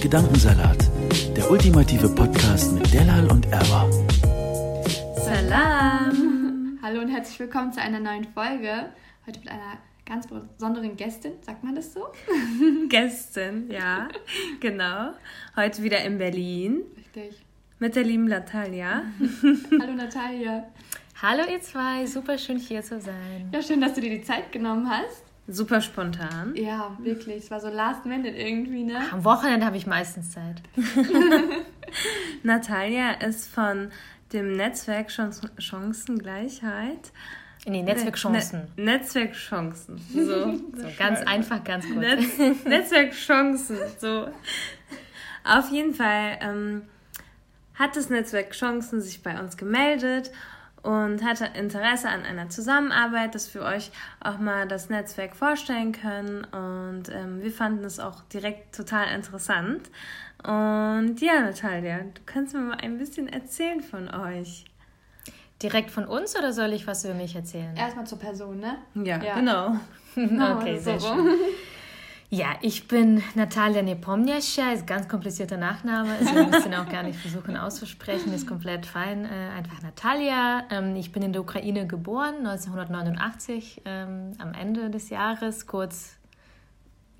Gedankensalat, der ultimative Podcast mit Delal und Erwa. Salam! Hallo und herzlich willkommen zu einer neuen Folge. Heute mit einer ganz besonderen Gästin, sagt man das so? Gästin, ja, genau. Heute wieder in Berlin. Richtig. Mit der lieben Natalia. Hallo Natalia. Hallo ihr zwei, super schön hier zu sein. Ja, schön, dass du dir die Zeit genommen hast. Super spontan. Ja, wirklich. Es war so last minute irgendwie, ne? Am Wochenende habe ich meistens Zeit. Natalia ist von dem Netzwerk Chancengleichheit. Nee, Netzwerkchancen. Ne Netzwerkchancen. So. so ganz einfach, ganz kurz. Netz Netzwerkchancen. So. Auf jeden Fall ähm, hat das Netzwerk Chancen sich bei uns gemeldet und hatte Interesse an einer Zusammenarbeit, dass wir euch auch mal das Netzwerk vorstellen können. Und ähm, wir fanden es auch direkt total interessant. Und ja, Natalia, du kannst mir mal ein bisschen erzählen von euch. Direkt von uns oder soll ich was über mich erzählen? Erstmal zur Person, ne? Ja, ja. genau. okay, sehr schön. Ja, ich bin Natalia Nepomniascha, ist ganz komplizierter Nachname, also wir müssen auch gar nicht versuchen auszusprechen, ist komplett fein, äh, einfach Natalia. Ähm, ich bin in der Ukraine geboren, 1989, ähm, am Ende des Jahres, kurz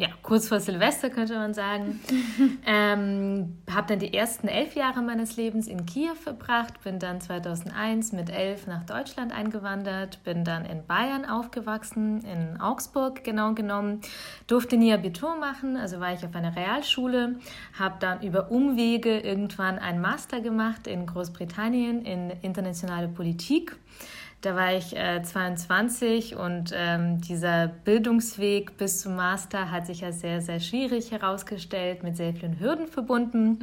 ja, kurz vor Silvester könnte man sagen. ähm, habe dann die ersten elf Jahre meines Lebens in Kiew verbracht, bin dann 2001 mit elf nach Deutschland eingewandert, bin dann in Bayern aufgewachsen, in Augsburg genau genommen, durfte nie Abitur machen, also war ich auf einer Realschule, habe dann über Umwege irgendwann einen Master gemacht in Großbritannien in internationale Politik. Da war ich äh, 22 und ähm, dieser Bildungsweg bis zum Master hat sich als sehr, sehr schwierig herausgestellt, mit sehr vielen Hürden verbunden. Mhm.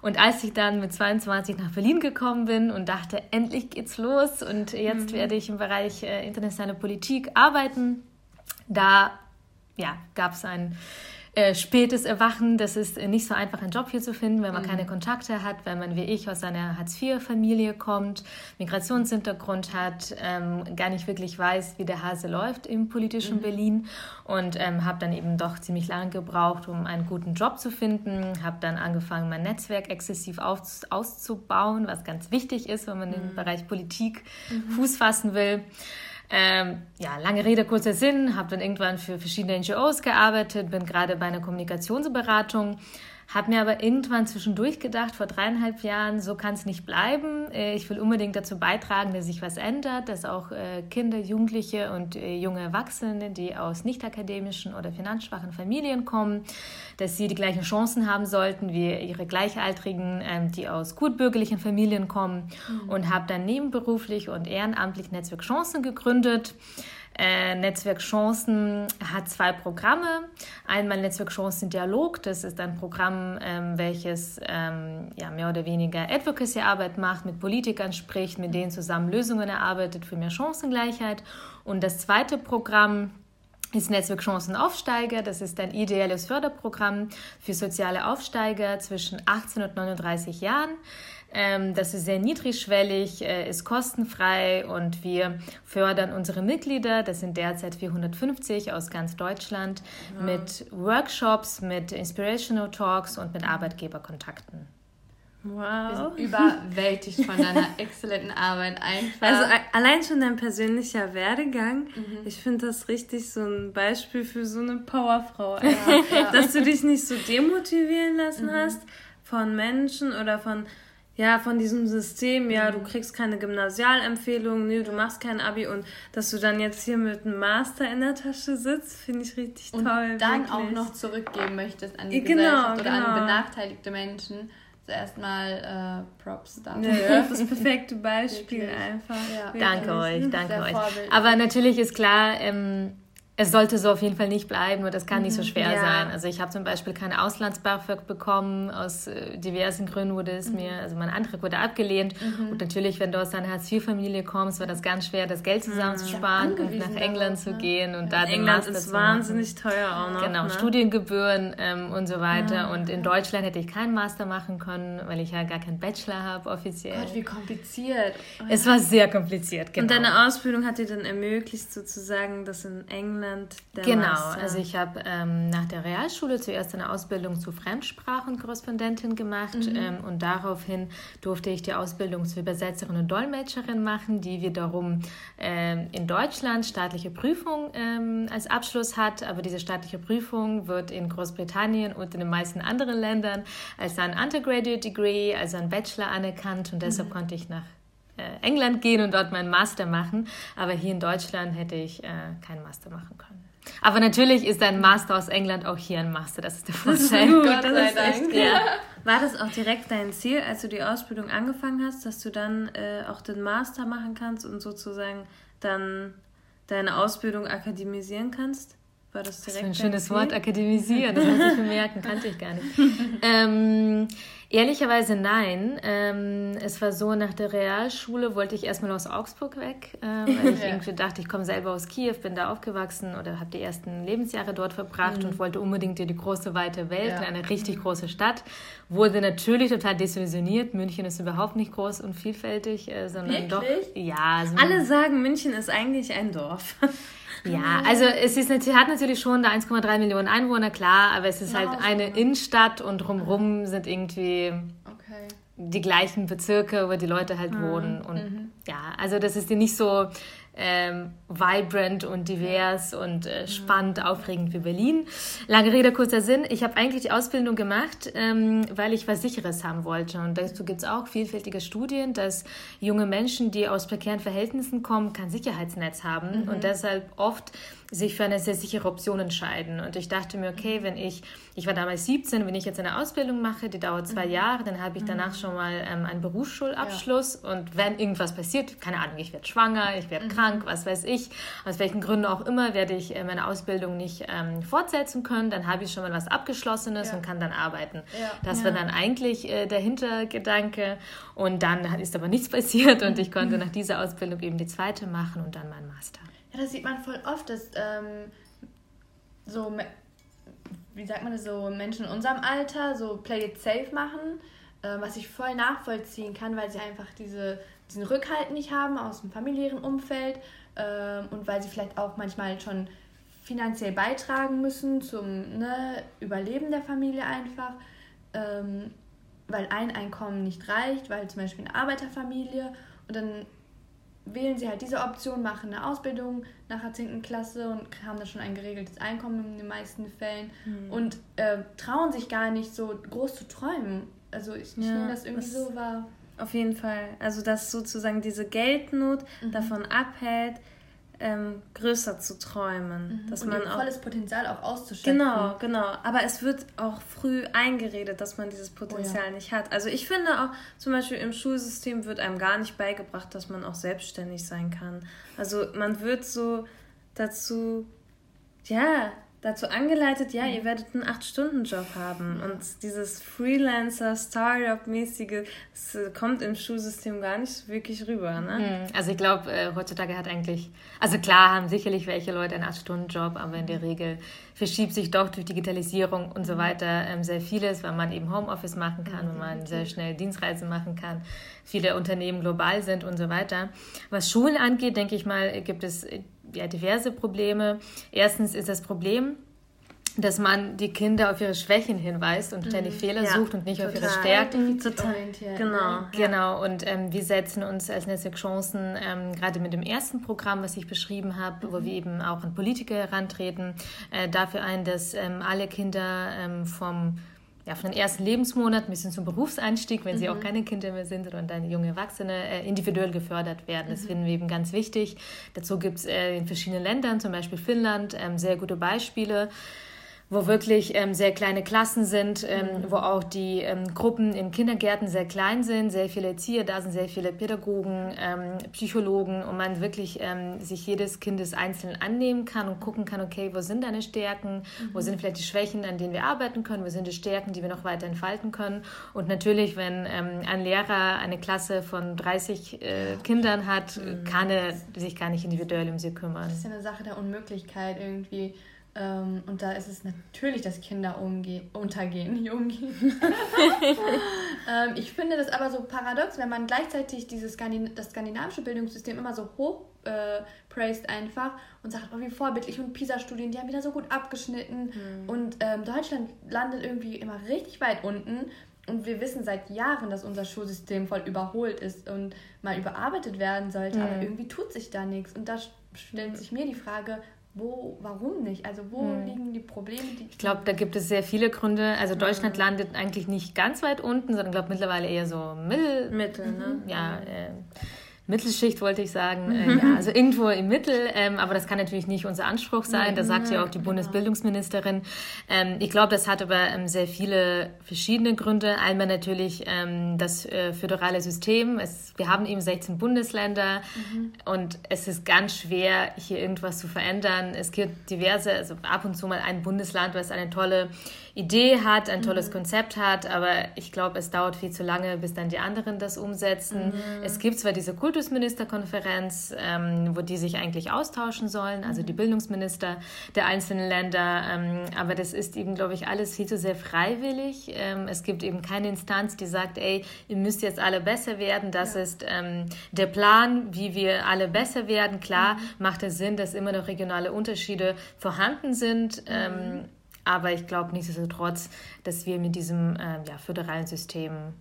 Und als ich dann mit 22 nach Berlin gekommen bin und dachte, endlich geht's los und jetzt mhm. werde ich im Bereich äh, internationale Politik arbeiten, da ja, gab es ein äh, spätes Erwachen. Das ist nicht so einfach, einen Job hier zu finden, wenn man mhm. keine Kontakte hat, wenn man wie ich aus einer Hartz-IV-Familie kommt, Migrationshintergrund hat, ähm, gar nicht wirklich weiß, wie der Hase läuft im politischen mhm. Berlin und ähm, habe dann eben doch ziemlich lange gebraucht, um einen guten Job zu finden. Habe dann angefangen, mein Netzwerk exzessiv auf, auszubauen, was ganz wichtig ist, wenn man mhm. im Bereich Politik mhm. Fuß fassen will. Ähm, ja, lange Rede, kurzer Sinn, habe dann irgendwann für verschiedene NGOs gearbeitet, bin gerade bei einer Kommunikationsberatung habe mir aber irgendwann zwischendurch gedacht, vor dreieinhalb Jahren, so kann es nicht bleiben. Äh, ich will unbedingt dazu beitragen, dass sich was ändert, dass auch äh, Kinder, Jugendliche und äh, junge Erwachsene, die aus nicht akademischen oder finanzschwachen Familien kommen, dass sie die gleichen Chancen haben sollten wie ihre Gleichaltrigen, ähm, die aus gutbürgerlichen Familien kommen. Mhm. Und habe dann nebenberuflich und ehrenamtlich Netzwerk Chancen gegründet. Äh, Netzwerk Chancen hat zwei Programme. Einmal Netzwerk Chancen Dialog, das ist ein Programm, ähm, welches ähm, ja, mehr oder weniger Advocacy-Arbeit macht, mit Politikern spricht, mit denen zusammen Lösungen erarbeitet für mehr Chancengleichheit. Und das zweite Programm ist Netzwerk Chancen Aufsteiger. Das ist ein ideelles Förderprogramm für soziale Aufsteiger zwischen 18 und 39 Jahren. Ähm, das ist sehr niedrigschwellig, äh, ist kostenfrei und wir fördern unsere Mitglieder, das sind derzeit 450 aus ganz Deutschland, ja. mit Workshops, mit Inspirational Talks und mit Arbeitgeberkontakten. Wow. Wir sind überwältigt von deiner exzellenten Arbeit einfach. Also allein schon dein persönlicher Werdegang, mhm. ich finde das richtig so ein Beispiel für so eine Powerfrau. Ja, ja. Dass du dich nicht so demotivieren lassen mhm. hast von Menschen oder von ja, von diesem System, ja, du kriegst keine Gymnasialempfehlung, nö, du machst kein Abi und dass du dann jetzt hier mit einem Master in der Tasche sitzt, finde ich richtig und toll. Und dann wirklich. auch noch zurückgeben möchtest an die genau, Gesellschaft oder genau. an benachteiligte Menschen. zuerst mal äh, Props dafür. Ja, das perfekte Beispiel einfach. Ja. Danke euch, danke euch. Aber natürlich ist klar, ähm, es sollte so auf jeden Fall nicht bleiben und das kann nicht so schwer Ja. sein. Also ich habe zum Beispiel keine Auslands-BAföG bekommen, aus äh, diversen Gründen wurde es mir, also mein Antrag wurde abgelehnt. Und natürlich, wenn du aus einer Hartz-IV-Familie kommst, war das ganz schwer, das Geld zusammenzusparen und angewiesen nach England darauf, zu ne? gehen und da den England Master ist zu wahnsinnig teuer auch noch. Genau, ne? Studiengebühren ähm, und so weiter. Und in Deutschland hätte ich keinen Master machen können, weil ich ja gar keinen Bachelor habe offiziell. Gott, wie kompliziert. es war sehr kompliziert, genau. Und deine Ausbildung hat dir dann ermöglicht, sozusagen, dass in England der Genau, Master... also ich habe ähm, nach der Realschule zuerst eine Ausbildung zur Fremdsprachenkorrespondentin gemacht ähm, und daraufhin durfte ich die Ausbildung zur Übersetzerin und Dolmetscherin machen, die wiederum ähm, in Deutschland staatliche Prüfung ähm, als Abschluss hat, aber diese staatliche Prüfung wird in Großbritannien und in den meisten anderen Ländern als ein Undergraduate Degree, also ein Bachelor anerkannt und deshalb konnte ich nach England gehen und dort meinen Master machen. Aber hier in Deutschland hätte ich äh, keinen Master machen können. Aber natürlich ist ein Master aus England auch hier ein Master. Das ist der Vorteil. Gott das sei ist echt Dank. gut. War das auch direkt dein Ziel, als du die Ausbildung angefangen hast, dass du dann äh, auch den Master machen kannst und sozusagen dann deine Ausbildung akademisieren kannst? War das Das direkt ist ein schönes dein Wort, Ziel? akademisieren. Das muss ich bemerken, kannte ich gar nicht. ähm, ehrlicherweise nein. Ähm, es war so, nach der Realschule wollte ich erstmal aus Augsburg weg, äh, weil ich irgendwie dachte, ich komme selber aus Kiew, bin da aufgewachsen oder habe die ersten Lebensjahre dort verbracht und wollte unbedingt in die große, weite Welt, Ja. in eine richtig große Stadt. Wurde natürlich total desillusioniert. München ist überhaupt nicht groß und vielfältig, äh, sondern doch... Wirklich? Ja, so Alle sagen, München ist eigentlich ein Dorf. Ja, also es ist natürlich, hat natürlich schon da 1,3 Millionen Einwohner, klar, aber es ist Eine halt eine Hausnummer. Innenstadt und drumherum sind irgendwie Okay. die gleichen Bezirke, wo die Leute halt wohnen. Und ja, also das ist ja nicht so ähm, vibrant und divers und äh, spannend, aufregend wie Berlin. Lange Rede, kurzer Sinn. Ich habe eigentlich die Ausbildung gemacht, ähm, weil ich was Sicheres haben wollte. Und dazu gibt es auch vielfältige Studien, dass junge Menschen, die aus prekären Verhältnissen kommen, kein Sicherheitsnetz haben und deshalb oft sich für eine sehr sichere Option entscheiden. Und ich dachte mir, okay, wenn ich, ich war damals 17, wenn ich jetzt eine Ausbildung mache, die dauert zwei Jahre, dann habe ich danach schon mal ähm, einen Berufsschulabschluss. Und wenn irgendwas passiert, keine Ahnung, ich werde schwanger, ich werde krank, was weiß ich, aus welchen Gründen auch immer, werde ich äh, meine Ausbildung nicht ähm, fortsetzen können, dann habe ich schon mal was Abgeschlossenes Ja. und kann dann arbeiten. Ja. Das war dann eigentlich äh, der Hintergedanke. Und dann ist aber nichts passiert und ich konnte nach dieser Ausbildung eben die zweite machen und dann meinen Master. Ja, das sieht man voll oft, dass ähm, so, wie sagt man das, so Menschen in unserem Alter so Play It Safe machen, äh, was ich voll nachvollziehen kann, weil sie einfach diese, diesen Rückhalt nicht haben aus dem familiären Umfeld ähm, und weil sie vielleicht auch manchmal schon finanziell beitragen müssen zum ne, Überleben der Familie einfach, ähm, weil ein Einkommen nicht reicht, weil zum Beispiel eine Arbeiterfamilie und dann wählen sie halt diese Option, machen eine Ausbildung nach der 10. Klasse und haben dann schon ein geregeltes Einkommen in den meisten Fällen und äh, trauen sich gar nicht so groß zu träumen. Also ich, ich Ja, nehme das irgendwie so wahr. Auf jeden Fall. Also, dass sozusagen diese Geldnot Mhm. davon abhält, ähm, größer zu träumen. Dass Und man auch. volles Potenzial auch auszuschöpfen. Genau, genau. Aber es wird auch früh eingeredet, dass man dieses Potenzial nicht hat. Also ich finde auch, zum Beispiel im Schulsystem wird einem gar nicht beigebracht, dass man auch selbstständig sein kann. Also man wird so dazu, ja, dazu angeleitet, ja, ihr werdet einen 8-Stunden-Job haben. Und dieses Freelancer, Startup-mäßige, das äh, kommt im Schulsystem gar nicht wirklich rüber, ne? Hm, Also ich glaube, äh, heutzutage hat eigentlich, also klar haben sicherlich welche Leute einen 8-Stunden-Job, aber in der Regel verschiebt sich doch durch Digitalisierung und so weiter ähm, sehr vieles, weil man eben Homeoffice machen kann, weil man sehr schnell Dienstreisen machen kann, viele Unternehmen global sind und so weiter. Was Schulen angeht, denke ich mal, gibt es ja diverse Probleme. Erstens ist das Problem, dass man die Kinder auf ihre Schwächen hinweist und ständig Fehler Ja, sucht und nicht auf ihre total. Stärken. Defizitorientiert, Genau. ne? Genau, und ähm, wir setzen uns als Netzwerk Chancen ähm, gerade mit dem ersten Programm, was ich beschrieben habe, wo wir eben auch an Politiker herantreten, äh, dafür ein, dass ähm, alle Kinder ähm, vom ja, von den ersten Lebensmonaten bis hin zum Berufseinstieg, wenn sie auch keine Kinder mehr sind oder dann junge Erwachsene, äh, individuell gefördert werden. Das finden wir eben ganz wichtig. Dazu gibt es äh, in verschiedenen Ländern, zum Beispiel Finnland, ähm, sehr gute Beispiele. Wo wirklich ähm, sehr kleine Klassen sind, ähm, mhm. wo auch die ähm, Gruppen in Kindergärten sehr klein sind, sehr viele Erzieher, da sind sehr viele Pädagogen, ähm, Psychologen und man wirklich ähm, sich jedes Kindes einzeln annehmen kann und gucken kann, okay, wo sind deine Stärken, mhm. wo sind vielleicht die Schwächen, an denen wir arbeiten können, wo sind die Stärken, die wir noch weiter entfalten können. Und natürlich, wenn ähm, ein Lehrer eine Klasse von 30 äh, Kindern hat, mhm. kann er sich gar nicht individuell um sie kümmern. Das ist ja eine Sache der Unmöglichkeit irgendwie ähm, und da ist es natürlich, dass Kinder untergehen, nicht umgehen. ähm, ich finde das aber so paradox, wenn man gleichzeitig dieses Skandin das skandinavische Bildungssystem immer so hoch äh, praised einfach und sagt, oh, wie vorbildlich und PISA-Studien, die haben wieder so gut abgeschnitten. Mhm. Und ähm, Deutschland landet irgendwie immer richtig weit unten. Und wir wissen seit Jahren, dass unser Schulsystem voll überholt ist und mal überarbeitet werden sollte, mhm. aber irgendwie tut sich da nichts. Und da stellt sich mir die Frage, wo, warum nicht? Also wo hm. liegen die Probleme? Die ich glaube, da gibt es sehr viele Gründe. Also Deutschland hm. landet eigentlich nicht ganz weit unten, sondern glaube mittlerweile eher so mittel, mittel, ne? Ja, äh, Mittelschicht wollte ich sagen, äh, mhm. ja, also irgendwo im Mittel, ähm, aber das kann natürlich nicht unser Anspruch sein, das sagt ja auch die genau. Bundesbildungsministerin. Ähm, ich glaube, das hat aber ähm, sehr viele verschiedene Gründe. Einmal natürlich ähm, das äh, föderale System. Es, wir haben eben 16 Bundesländer mhm. und es ist ganz schwer, hier irgendwas zu verändern. Es gibt diverse, also ab und zu mal ein Bundesland, was eine tolle Idee hat, ein tolles mhm. Konzept hat, aber ich glaube, es dauert viel zu lange, bis dann die anderen das umsetzen. Mhm. Es gibt zwar diese Kultusministerkonferenz, ähm, wo die sich eigentlich austauschen sollen, also die mhm. Bildungsminister der einzelnen Länder, ähm, aber das ist eben, glaube ich, alles viel zu sehr freiwillig. Ähm, es gibt eben keine Instanz, die sagt, ey, ihr müsst jetzt alle besser werden, das ja. ist ähm, der Plan, wie wir alle besser werden. Klar mhm. macht es Sinn, dass immer noch regionale Unterschiede vorhanden sind. Ähm, mhm. Aber ich glaube nichtsdestotrotz, dass wir mit diesem äh, ja, föderalen System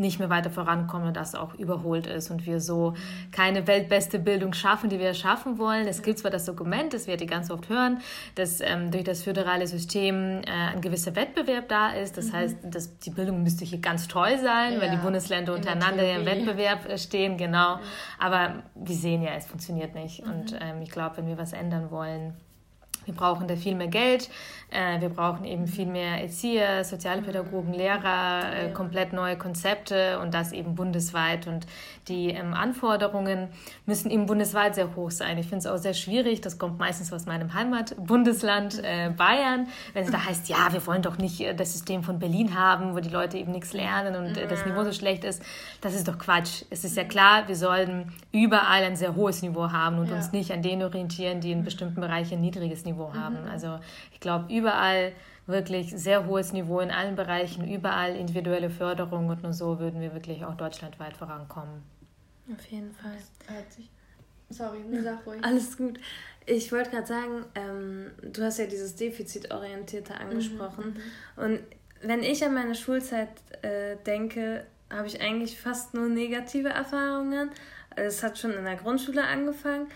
nicht mehr weiter vorankommen und das auch überholt ist und wir so keine weltbeste Bildung schaffen, die wir schaffen wollen. Es gibt zwar das Dokument, das wir die ganz oft hören, dass ähm, durch das föderale System äh, ein gewisser Wettbewerb da ist. Das mhm. heißt, dass die Bildung müsste hier ganz toll sein, ja, weil die Bundesländer untereinander im Wettbewerb äh, stehen, genau. Mhm. Aber wir sehen ja, es funktioniert nicht. Mhm. Und ähm, ich glaube, wenn wir was ändern wollen, wir brauchen da viel mehr Geld. Äh, wir brauchen eben viel mehr Erzieher, Sozialpädagogen, Lehrer, äh, komplett neue Konzepte und das eben bundesweit. Und die ähm, Anforderungen müssen eben bundesweit sehr hoch sein. Ich finde es auch sehr schwierig. Das kommt meistens aus meinem Heimatbundesland äh, Bayern. Wenn es da heißt, ja, wir wollen doch nicht das System von Berlin haben, wo die Leute eben nichts lernen und das Niveau so schlecht ist. Das ist doch Quatsch. Es ist ja klar, wir sollen überall ein sehr hohes Niveau haben und ja. uns nicht an denen orientieren, die in bestimmten Bereichen ein niedriges Niveau haben. Mhm. Also ich glaube, überall wirklich sehr hohes Niveau in allen Bereichen, überall individuelle Förderung und nur so würden wir wirklich auch deutschlandweit vorankommen. Auf jeden Fall. Sorry, sag ruhig. Alles gut. Ich wollte gerade sagen, ähm, du hast ja dieses Defizitorientierte mhm, angesprochen. Mhm, und wenn ich an meine Schulzeit äh, denke, habe ich eigentlich fast nur negative Erfahrungen. Es hat schon in der Grundschule angefangen.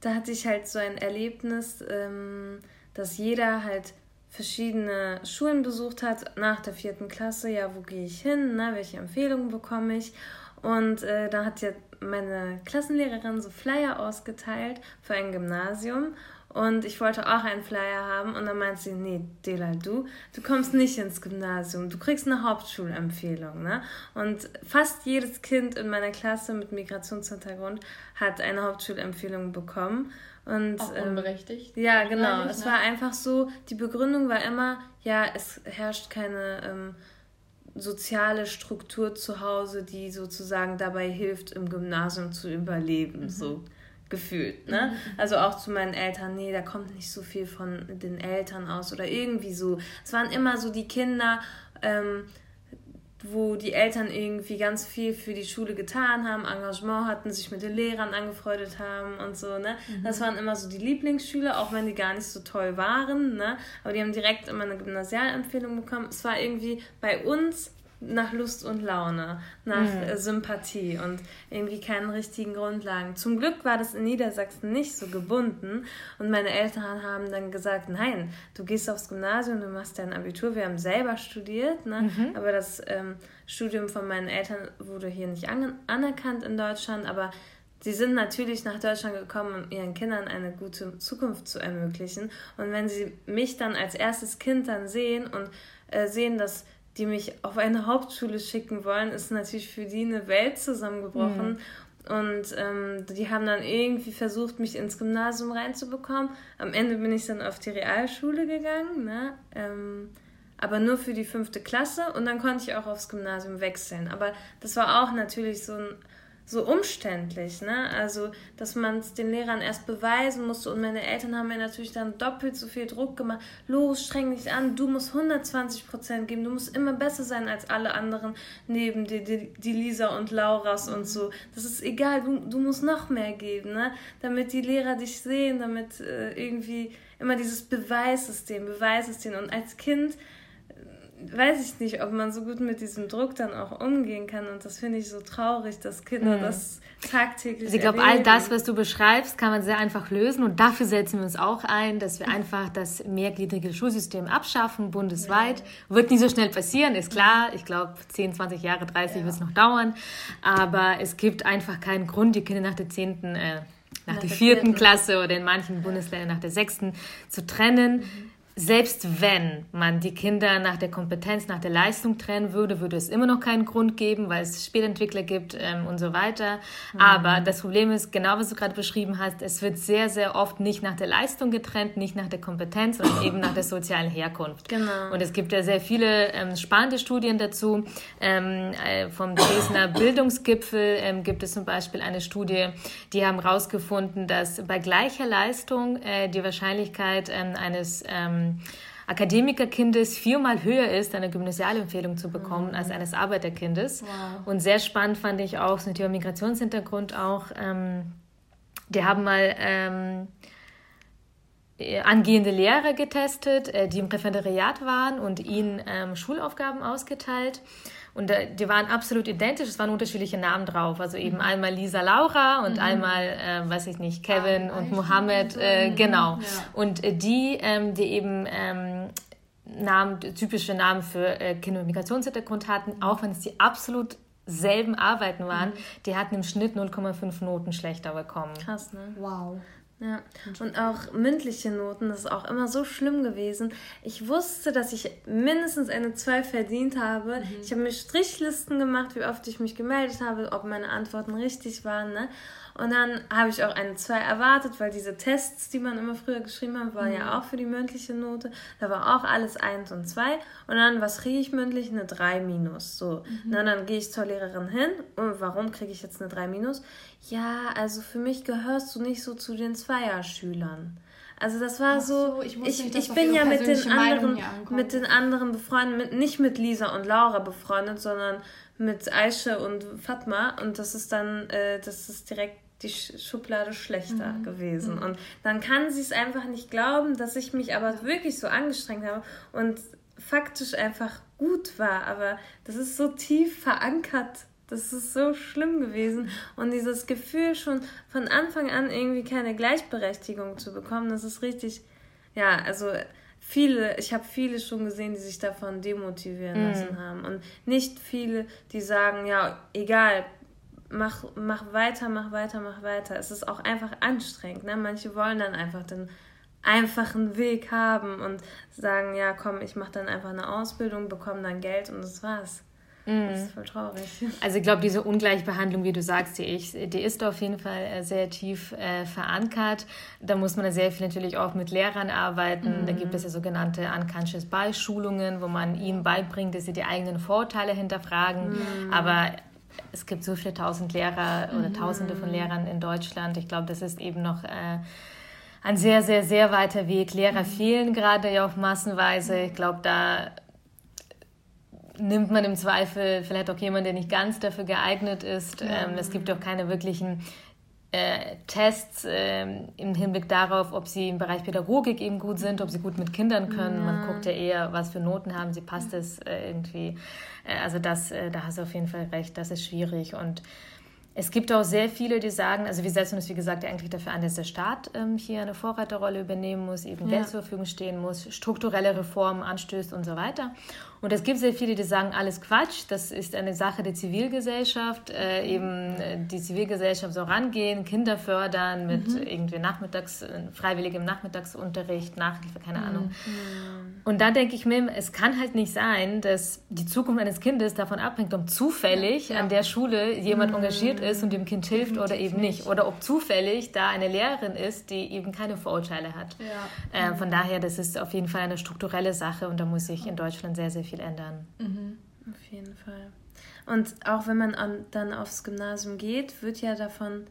Da hatte ich halt so ein Erlebnis, ähm, dass jeder halt verschiedene Schulen besucht hat nach der vierten Klasse. Ja, wo gehe ich hin? Ne? Welche Empfehlungen bekomme ich? Und äh, da hat ja meine Klassenlehrerin so Flyer ausgeteilt für ein Gymnasium. Und ich wollte auch einen Flyer haben. Und dann meinte sie, nee, Delal, du, du kommst nicht ins Gymnasium. Du kriegst eine Hauptschulempfehlung. Ne? Und fast jedes Kind in meiner Klasse mit Migrationshintergrund hat eine Hauptschulempfehlung bekommen. Und, Auch ähm, unberechtigt? Ähm, ja, genau. Es ne? war einfach so, die Begründung war immer, ja, es herrscht keine ähm, soziale Struktur zu Hause, die sozusagen dabei hilft, im Gymnasium zu überleben, mhm. so gefühlt. Ne? Mhm. Also auch zu meinen Eltern, nee, da kommt nicht so viel von den Eltern aus oder irgendwie so. Es waren immer so die Kinder, ähm, wo die Eltern irgendwie ganz viel für die Schule getan haben, Engagement hatten, sich mit den Lehrern angefreundet haben und so, ne? Mhm. Das waren immer so die Lieblingsschüler, auch wenn die gar nicht so toll waren, ne? Aber die haben direkt immer eine Gymnasialempfehlung bekommen. Es war irgendwie bei uns nach Lust und Laune, nach mhm. Äh, Sympathie und irgendwie keinen richtigen Grundlagen. Zum Glück war das in Niedersachsen nicht so gebunden und meine Eltern haben dann gesagt, nein, du gehst aufs Gymnasium, du machst dein Abitur. Wir haben selber studiert, ne? Mhm. aber das ähm, Studium von meinen Eltern wurde hier nicht an anerkannt in Deutschland, aber sie sind natürlich nach Deutschland gekommen, um ihren Kindern eine gute Zukunft zu ermöglichen. Und wenn sie mich dann als erstes Kind dann sehen und äh, sehen, dass die mich auf eine Hauptschule schicken wollen, ist natürlich für die eine Welt zusammengebrochen. Mhm. Und ähm, die haben dann irgendwie versucht, mich ins Gymnasium reinzubekommen. Am Ende bin ich dann auf die Realschule gegangen, ne? Ähm, aber nur für die fünfte Klasse und dann konnte ich auch aufs Gymnasium wechseln. Aber das war auch natürlich so ein so umständlich, ne? Also, dass man es den Lehrern erst beweisen musste und meine Eltern haben mir natürlich dann doppelt so viel Druck gemacht. Los, streng dich an, du musst 120 Prozent geben, du musst immer besser sein als alle anderen neben dir, die, die Lisa und Lauras und so. Das ist egal, du, du musst noch mehr geben, ne? Damit die Lehrer dich sehen, damit äh, irgendwie immer dieses Beweissystem, Beweissystem. Und als Kind weiß ich nicht, ob man so gut mit diesem Druck dann auch umgehen kann. Und das finde ich so traurig, dass Kinder mhm. das tagtäglich also Ich glaube, all das, was du beschreibst, kann man sehr einfach lösen. Und dafür setzen wir uns auch ein, dass wir einfach das mehrgliedrige Schulsystem abschaffen, bundesweit. Ja. Wird nicht so schnell passieren, ist klar. Ich glaube, 10, 20 Jahre, 30 ja. wird es noch dauern. Aber es gibt einfach keinen Grund, die Kinder nach der 10., äh, nach, nach der vierten Klasse oder in manchen Bundesländern nach der sechsten zu trennen. Mhm selbst wenn man die Kinder nach der Kompetenz, nach der Leistung trennen würde, würde es immer noch keinen Grund geben, weil es Spätentwickler gibt ähm, und so weiter. Mhm. Aber das Problem ist, genau was du gerade beschrieben hast, es wird sehr, sehr oft nicht nach der Leistung getrennt, nicht nach der Kompetenz, sondern eben nach der sozialen Herkunft. Genau. Und es gibt ja sehr viele ähm, spannende Studien dazu. Ähm, äh, vom Dresdner Bildungsgipfel ähm, gibt es zum Beispiel eine Studie, die haben herausgefunden, dass bei gleicher Leistung äh, die Wahrscheinlichkeit ähm, eines ähm, Akademikerkindes viermal höher ist, eine Gymnasialempfehlung zu bekommen mhm. als eines Arbeiterkindes. Wow. Und sehr spannend fand ich auch, so ein Thema Migrationshintergrund auch, ähm, die haben mal ähm, angehende Lehrer getestet, äh, die im Referendariat waren und ihnen ähm, Schulaufgaben ausgeteilt. Und die waren absolut identisch, es waren unterschiedliche Namen drauf. Also eben mhm. einmal Lisa Laura und mhm. einmal, äh, weiß ich nicht, Kevin ah, und Mohammed, äh, genau. Ja. Und äh, die, ähm, die eben ähm, Namen, typische Namen für äh, Kinder mit Migrationshintergrund hatten, auch wenn es die absolut selben Arbeiten waren, mhm. die hatten im Schnitt 0,5 Noten schlechter bekommen. Krass, ne? Wow. Ja, und auch mündliche Noten, das ist auch immer so schlimm gewesen. Ich wusste, dass ich mindestens eine 2 verdient habe. Mhm. Ich habe mir Strichlisten gemacht, wie oft ich mich gemeldet habe, ob meine Antworten richtig waren. Ne? Und dann habe ich auch eine 2 erwartet, weil diese Tests, die man immer früher geschrieben hat, waren mhm. ja auch für die mündliche Note. Da war auch alles 1 und 2. Und dann, was kriege ich mündlich? Eine 3 minus. So. Mhm. Na, dann gehe ich zur Lehrerin hin. Und warum kriege ich jetzt eine 3 minus? Ja, also für mich gehörst du nicht so zu den Zweierschülern. Also das war so, so, ich, ich, ich bin ja mit den anderen mit den anderen befreundet, mit, nicht mit Lisa und Laura befreundet, sondern mit Aisha und Fatma und das ist dann, äh, das ist direkt die Schublade schlechter mhm. gewesen. Mhm. Und dann kann sie es einfach nicht glauben, dass ich mich aber wirklich so angestrengt habe und faktisch einfach gut war. Aber das ist so tief verankert. Das ist so schlimm gewesen. Und dieses Gefühl schon von Anfang an irgendwie keine Gleichberechtigung zu bekommen, das ist richtig, ja, also viele, ich habe viele schon gesehen, die sich davon demotivieren mhm. lassen haben. Und nicht viele, die sagen, ja, egal, mach, mach weiter, mach weiter, mach weiter. Es ist auch einfach anstrengend. Ne? Manche wollen dann einfach den einfachen Weg haben und sagen, ja, komm, ich mache dann einfach eine Ausbildung, bekomme dann Geld und das war's. Mm. Das ist voll traurig. Also ich glaube, diese Ungleichbehandlung, wie du sagst, die, ich, die ist auf jeden Fall äh, sehr tief äh, verankert. Da muss man sehr viel natürlich auch mit Lehrern arbeiten. Mm. Da gibt es ja sogenannte Unconscious Beispielungen, wo man ihnen beibringt, dass sie die eigenen Vorteile hinterfragen. Mm. Aber es gibt so viele tausend Lehrer oder mhm. tausende von Lehrern in Deutschland. Ich glaube, das ist eben noch äh, ein sehr, sehr, sehr weiter Weg. Lehrer mhm. fehlen gerade ja auch massenweise. Ich glaube, da nimmt man im Zweifel vielleicht auch jemanden, der nicht ganz dafür geeignet ist. Ja. Ähm, es gibt auch keine wirklichen äh, Tests äh, im Hinblick darauf, ob sie im Bereich Pädagogik eben gut sind, ob sie gut mit Kindern können. Ja. Man guckt ja eher, was für Noten haben sie, passt es äh, irgendwie. Äh, also das, äh, da hast du auf jeden Fall recht, das ist schwierig. Und es gibt auch sehr viele, die sagen, also wir setzen uns, wie gesagt, eigentlich dafür an, dass der Staat ähm, hier eine Vorreiterrolle übernehmen muss, eben ja. Geld zur Verfügung stehen muss, strukturelle Reformen anstößt und so weiter. Und es gibt sehr viele, die sagen, alles Quatsch, das ist eine Sache der Zivilgesellschaft, äh, eben äh, die Zivilgesellschaft soll rangehen, Kinder fördern mit mhm. irgendwie Nachmittags, äh, freiwilligem Nachmittagsunterricht, Nachhilfe, keine mhm. Ahnung. Und da denke ich mir, es kann halt nicht sein, dass die Zukunft eines Kindes davon abhängt, ob zufällig ja. an der Schule jemand mhm. engagiert ist und dem Kind hilft oder eben nicht. Oder ob zufällig da eine Lehrerin ist, die eben keine Vorurteile hat. Ja. Äh, von daher, das ist auf jeden Fall eine strukturelle Sache und da muss sich in Deutschland sehr, sehr viel viel ändern. Mhm. Auf jeden Fall. Und auch wenn man an, dann aufs Gymnasium geht, wird ja davon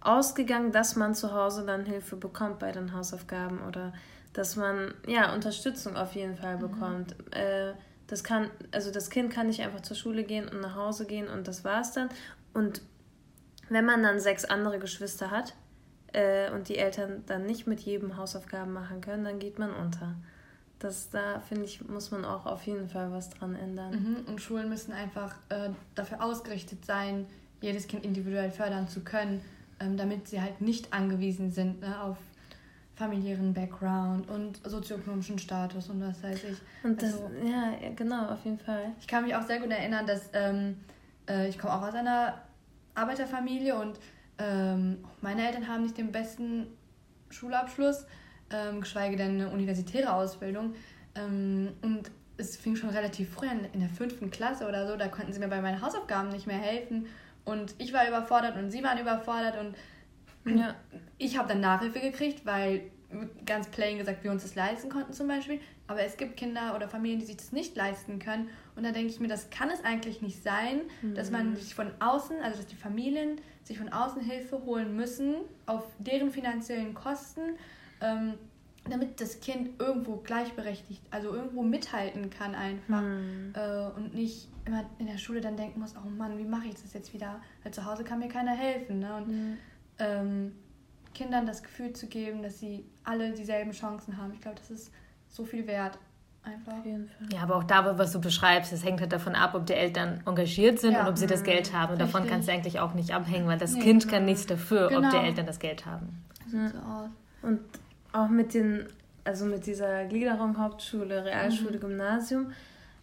ausgegangen, dass man zu Hause dann Hilfe bekommt bei den Hausaufgaben oder dass man ja Unterstützung auf jeden Fall mhm. bekommt. Mhm. Äh, das kann, also das Kind kann nicht einfach zur Schule gehen und nach Hause gehen und das war's dann. Und wenn man dann sechs andere Geschwister hat äh, und die Eltern dann nicht mit jedem Hausaufgaben machen können, dann geht man unter das da finde ich, muss man auch auf jeden Fall was dran ändern. Mhm. Und Schulen müssen einfach äh, dafür ausgerichtet sein, jedes Kind individuell fördern zu können, ähm, damit sie halt nicht angewiesen sind ne, auf familiären Background und sozioökonomischen Status und was weiß ich. Und das, also, ja, genau, auf jeden Fall. Ich kann mich auch sehr gut erinnern, dass ähm, äh, ich komme auch aus einer Arbeiterfamilie und ähm, meine Eltern haben nicht den besten Schulabschluss ähm, geschweige denn eine universitäre Ausbildung. Ähm, und es fing schon relativ früh an, in der fünften Klasse oder so, da konnten sie mir bei meinen Hausaufgaben nicht mehr helfen. Und ich war überfordert und sie waren überfordert und ja. ich habe dann Nachhilfe gekriegt, weil ganz plain gesagt wir uns das leisten konnten zum Beispiel. Aber es gibt Kinder oder Familien, die sich das nicht leisten können. Und da denke ich mir, das kann es eigentlich nicht sein, mhm. dass man mhm. sich von außen, also dass die Familien sich von außen Hilfe holen müssen auf deren finanziellen Kosten ähm, damit das Kind irgendwo gleichberechtigt, also irgendwo mithalten kann einfach mhm. äh, und nicht immer in der Schule dann denken muss, oh Mann, wie mache ich das jetzt wieder? Weil zu Hause kann mir keiner helfen. Ne? Und mhm. ähm, Kindern das Gefühl zu geben, dass sie alle dieselben Chancen haben, ich glaube, das ist so viel wert. Einfach. Ja, aber auch da, was du beschreibst, es hängt halt davon ab, ob die Eltern engagiert sind ja. und ob sie das Geld haben. Und Richtig. davon kannst du eigentlich auch nicht abhängen, weil das nee, Kind genau. kann nichts dafür, genau. ob die Eltern das Geld haben. Ja. So aus. Und auch mit den, also mit dieser Gliederung Hauptschule, Realschule, mhm. Gymnasium,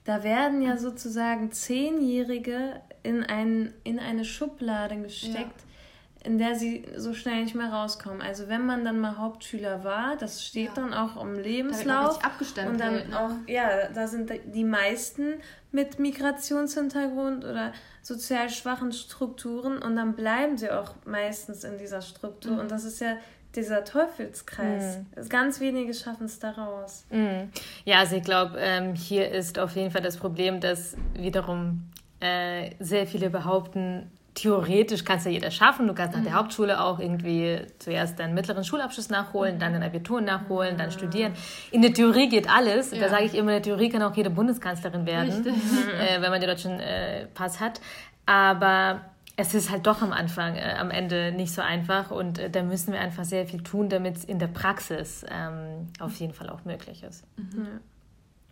da werden ja sozusagen Zehnjährige in, ein, in eine Schublade gesteckt, ja. in der sie so schnell nicht mehr rauskommen. Also wenn man dann mal Hauptschüler war, das steht ja. dann auch im Lebenslauf. Da und dann ne? auch, ja, da sind die meisten mit Migrationshintergrund oder sozial schwachen Strukturen und dann bleiben sie auch meistens in dieser Struktur. Mhm. Und das ist ja dieser Teufelskreis. Mhm. Ganz wenige schaffen es daraus. Mhm. Ja, also ich glaube, ähm, hier ist auf jeden Fall das Problem, dass wiederum äh, sehr viele behaupten, theoretisch kannst ja jeder schaffen. Du kannst nach der mhm. Hauptschule auch irgendwie zuerst deinen mittleren Schulabschluss nachholen, dann dein Abitur nachholen, dann studieren. In der Theorie geht alles. Ja. Da sage ich immer, in der Theorie kann auch jede Bundeskanzlerin werden, äh, wenn man den deutschen äh, Pass hat. Aber es ist halt doch am Anfang, äh, am Ende nicht so einfach und äh, da müssen wir einfach sehr viel tun, damit es in der Praxis ähm, auf jeden Fall auch möglich ist. Mhm. Ja.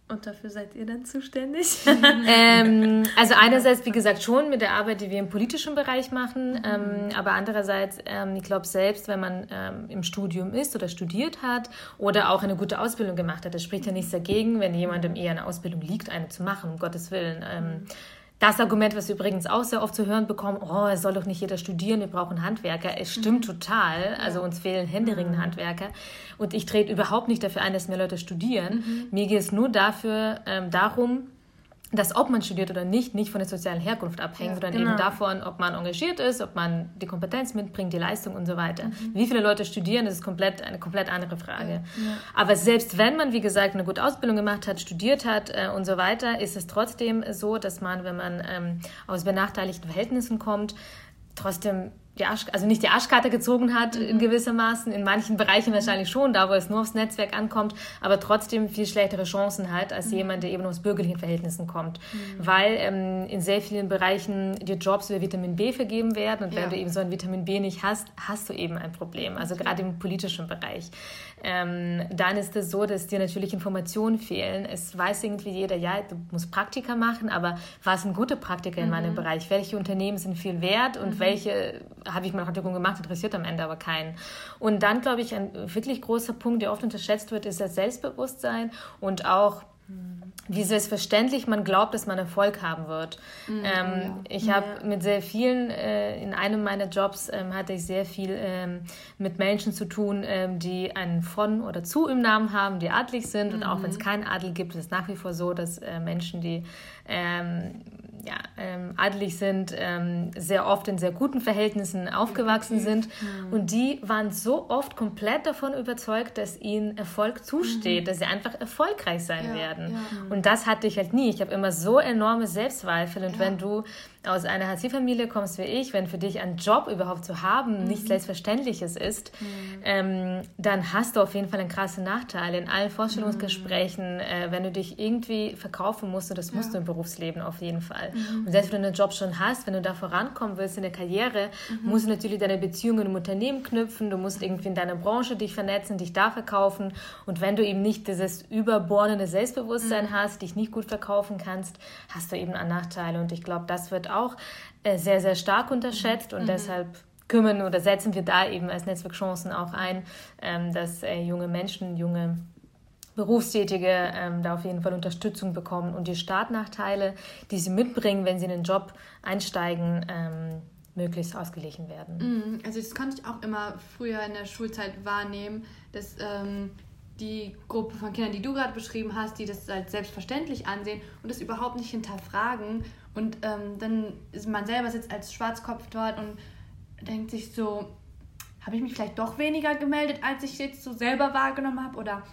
Und dafür seid ihr dann zuständig? ähm, also einerseits, wie gesagt, schon mit der Arbeit, die wir im politischen Bereich machen, mhm. ähm, aber andererseits, ähm, ich glaube selbst, wenn man ähm, im Studium ist oder studiert hat oder auch eine gute Ausbildung gemacht hat, das spricht ja nichts dagegen, wenn jemandem eher eine Ausbildung liegt, eine zu machen, um Gottes Willen. Ähm, mhm das Argument, was wir übrigens auch sehr oft zu hören bekommen, oh, es soll doch nicht jeder studieren, wir brauchen Handwerker. Es stimmt mhm. total. Also uns fehlen händeringende mhm. Handwerker. Und ich trete überhaupt nicht dafür ein, dass mehr Leute studieren. Mhm. Mir geht es nur dafür ähm, darum, dass ob man studiert oder nicht, nicht von der sozialen Herkunft abhängt, ja, sondern genau. eben davon, ob man engagiert ist, ob man die Kompetenz mitbringt, die Leistung und so weiter. Mhm. Wie viele Leute studieren, das ist komplett, eine komplett andere Frage. Ja. Aber selbst wenn man, wie gesagt, eine gute Ausbildung gemacht hat, studiert hat äh, und so weiter, ist es trotzdem so, dass man, wenn man ähm, aus benachteiligten Verhältnissen kommt, trotzdem die Arsch, also nicht die Arschkarte gezogen hat in gewissermaßen, in manchen Bereichen wahrscheinlich schon, da wo es nur aufs Netzwerk ankommt, aber trotzdem viel schlechtere Chancen hat als jemand, der eben aus bürgerlichen Verhältnissen kommt. Weil ähm, in sehr vielen Bereichen die Jobs über Vitamin B vergeben werden und Ja. wenn du eben so ein Vitamin B nicht hast, hast du eben ein Problem, also gerade im politischen Bereich. Ähm, dann ist es so, dass dir natürlich Informationen fehlen. Es weiß irgendwie jeder, ja, du musst Praktika machen, aber was sind gute Praktika in meinem Bereich? Welche Unternehmen sind viel wert und welche habe ich mein Praktikum gemacht, interessiert am Ende aber keinen. Und dann, glaube ich, ein wirklich großer Punkt, der oft unterschätzt wird, ist das Selbstbewusstsein und auch wie selbstverständlich man glaubt, dass man Erfolg haben wird. ähm, Ich habe mit sehr vielen, äh, in einem meiner Jobs ähm, hatte ich sehr viel ähm, mit Menschen zu tun, ähm, die einen von oder zu im Namen haben, die adlig sind. Und auch wenn es keinen Adel gibt, ist es nach wie vor so, dass äh, Menschen, die ähm, ja, ähm, adelig sind, ähm, sehr oft in sehr guten Verhältnissen aufgewachsen sind. Und die waren so oft komplett davon überzeugt, dass ihnen Erfolg zusteht, dass sie einfach erfolgreich sein Ja, werden. ja. Und das hatte ich halt nie. Ich habe immer so enorme Selbstzweifel. Und wenn du aus einer Hartz-IV-Familie kommst wie ich, wenn für dich ein Job überhaupt zu haben nichts Selbstverständliches ist, ähm, dann hast du auf jeden Fall einen krassen Nachteil in allen Vorstellungsgesprächen, äh, wenn du dich irgendwie verkaufen musst. Und das musst du im Berufsleben auf jeden Fall. Und selbst wenn du einen Job schon hast, wenn du da vorankommen willst in der Karriere, musst du natürlich deine Beziehungen im Unternehmen knüpfen. Du musst irgendwie in deiner Branche dich vernetzen, dich da verkaufen. Und wenn du eben nicht dieses überbordende Selbstbewusstsein hast, dich nicht gut verkaufen kannst, hast du eben einen Nachteil. Und ich glaube, das wird auch äh, sehr, sehr stark unterschätzt. Und deshalb kümmern oder setzen wir da eben als Netzwerkchancen auch ein, ähm, dass äh, junge Menschen, junge Berufstätige ähm, da auf jeden Fall Unterstützung bekommen und die Startnachteile, die sie mitbringen, wenn sie in den Job einsteigen, ähm, möglichst ausgeglichen werden. Mhm, Also das konnte ich auch immer früher in der Schulzeit wahrnehmen, dass ähm, die Gruppe von Kindern, die du gerade beschrieben hast, die das als selbstverständlich ansehen und das überhaupt nicht hinterfragen. Und ähm, dann ist man selber sitzt als Schwarzkopf dort und denkt sich so, habe ich mich vielleicht doch weniger gemeldet, als ich jetzt so selber wahrgenommen habe? Oder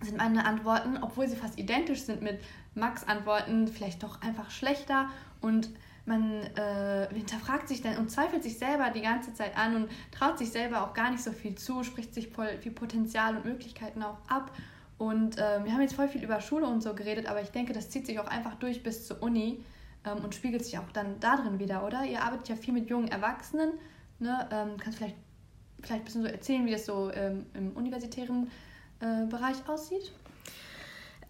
sind meine Antworten, obwohl sie fast identisch sind mit Max Antworten, vielleicht doch einfach schlechter und man äh, hinterfragt sich dann und zweifelt sich selber die ganze Zeit an und traut sich selber auch gar nicht so viel zu, spricht sich voll viel Potenzial und Möglichkeiten auch ab. Und äh, wir haben jetzt voll viel über Schule und so geredet, aber ich denke, das zieht sich auch einfach durch bis zur Uni ähm, und spiegelt sich auch dann da drin wieder, oder? Ihr arbeitet ja viel mit jungen Erwachsenen. Ne? Ähm, kannst vielleicht, vielleicht ein bisschen so erzählen, wie das so ähm, im universitären äh, Bereich aussieht?